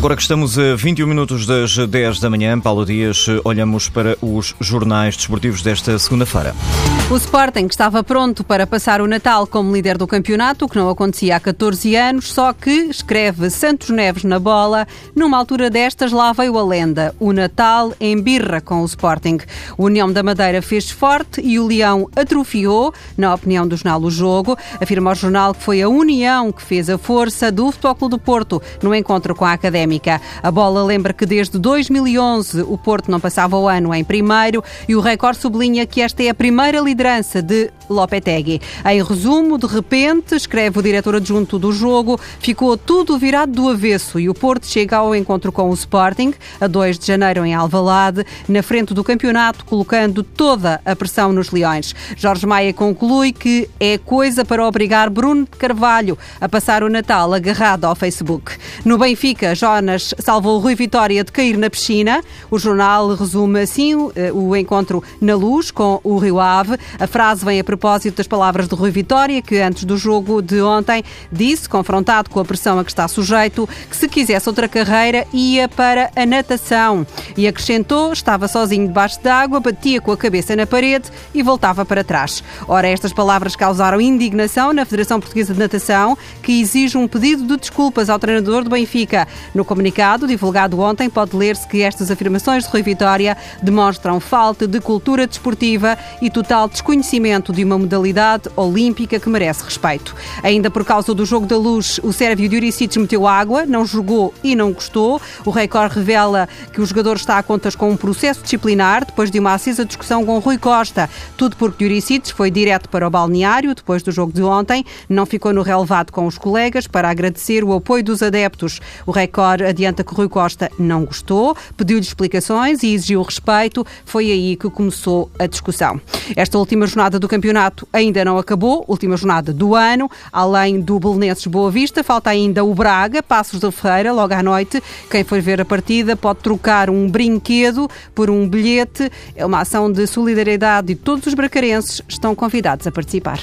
Agora que estamos a 21 minutos das 10 da manhã, Paulo Dias, olhamos para os jornais desportivos desta segunda-feira. O Sporting estava pronto para passar o Natal como líder do campeonato, o que não acontecia há 14 anos, só que, escreve Santos Neves na bola, numa altura destas lá veio a lenda. O Natal em birra com o Sporting. O União da Madeira fez forte e o Leão atrofiou, na opinião do jornal O Jogo. Afirma o jornal que foi a União que fez a força do Futebol Clube do Porto no encontro com a Académica. A bola lembra que desde 2011 o Porto não passava o ano em primeiro e o Record sublinha que esta é a primeira liderança de Lopetegui. Em resumo, de repente, escreve o diretor adjunto do jogo, ficou tudo virado do avesso e o Porto chega ao encontro com o Sporting, a 2 de janeiro em Alvalade, na frente do campeonato, colocando toda a pressão nos leões. Jorge Maia conclui que é coisa para obrigar Bruno de Carvalho a passar o Natal agarrado ao Facebook. No Benfica, Jonas salvou Rui Vitória de cair na piscina. O jornal resume assim eh, o encontro na luz com o Rio Ave. A frase vem a propósito das palavras de Rui Vitória, que antes do jogo de ontem disse, confrontado com a pressão a que está sujeito, que se quisesse outra carreira ia para a natação. E acrescentou, estava sozinho debaixo d'água, batia com a cabeça na parede e voltava para trás. Ora, estas palavras causaram indignação na Federação Portuguesa de Natação, que exige um pedido de desculpas ao treinador do Benfica. No comunicado, divulgado ontem, pode ler-se que estas afirmações de Rui Vitória demonstram falta de cultura desportiva e total desconhecimento de uma modalidade olímpica que merece respeito. Ainda por causa do jogo da luz, o sérvio Diuricic meteu água, não jogou e não gostou. O Record revela que o jogador está a contas com um processo disciplinar depois de uma acesa discussão com Rui Costa. Tudo porque Diuricic foi direto para o balneário depois do jogo de ontem, não ficou no relevado com os colegas para agradecer o apoio dos adeptos. O Record adianta que Rui Costa não gostou, pediu-lhe explicações e exigiu respeito. Foi aí que começou a discussão. Esta última jornada do campeonato ainda não acabou, última jornada do ano. Além do Belenenses Boa Vista, falta ainda o Braga, Passos da Ferreira, logo à noite. Quem for ver a partida pode trocar um brinquedo por um bilhete. É uma ação de solidariedade e todos os bracarenses estão convidados a participar.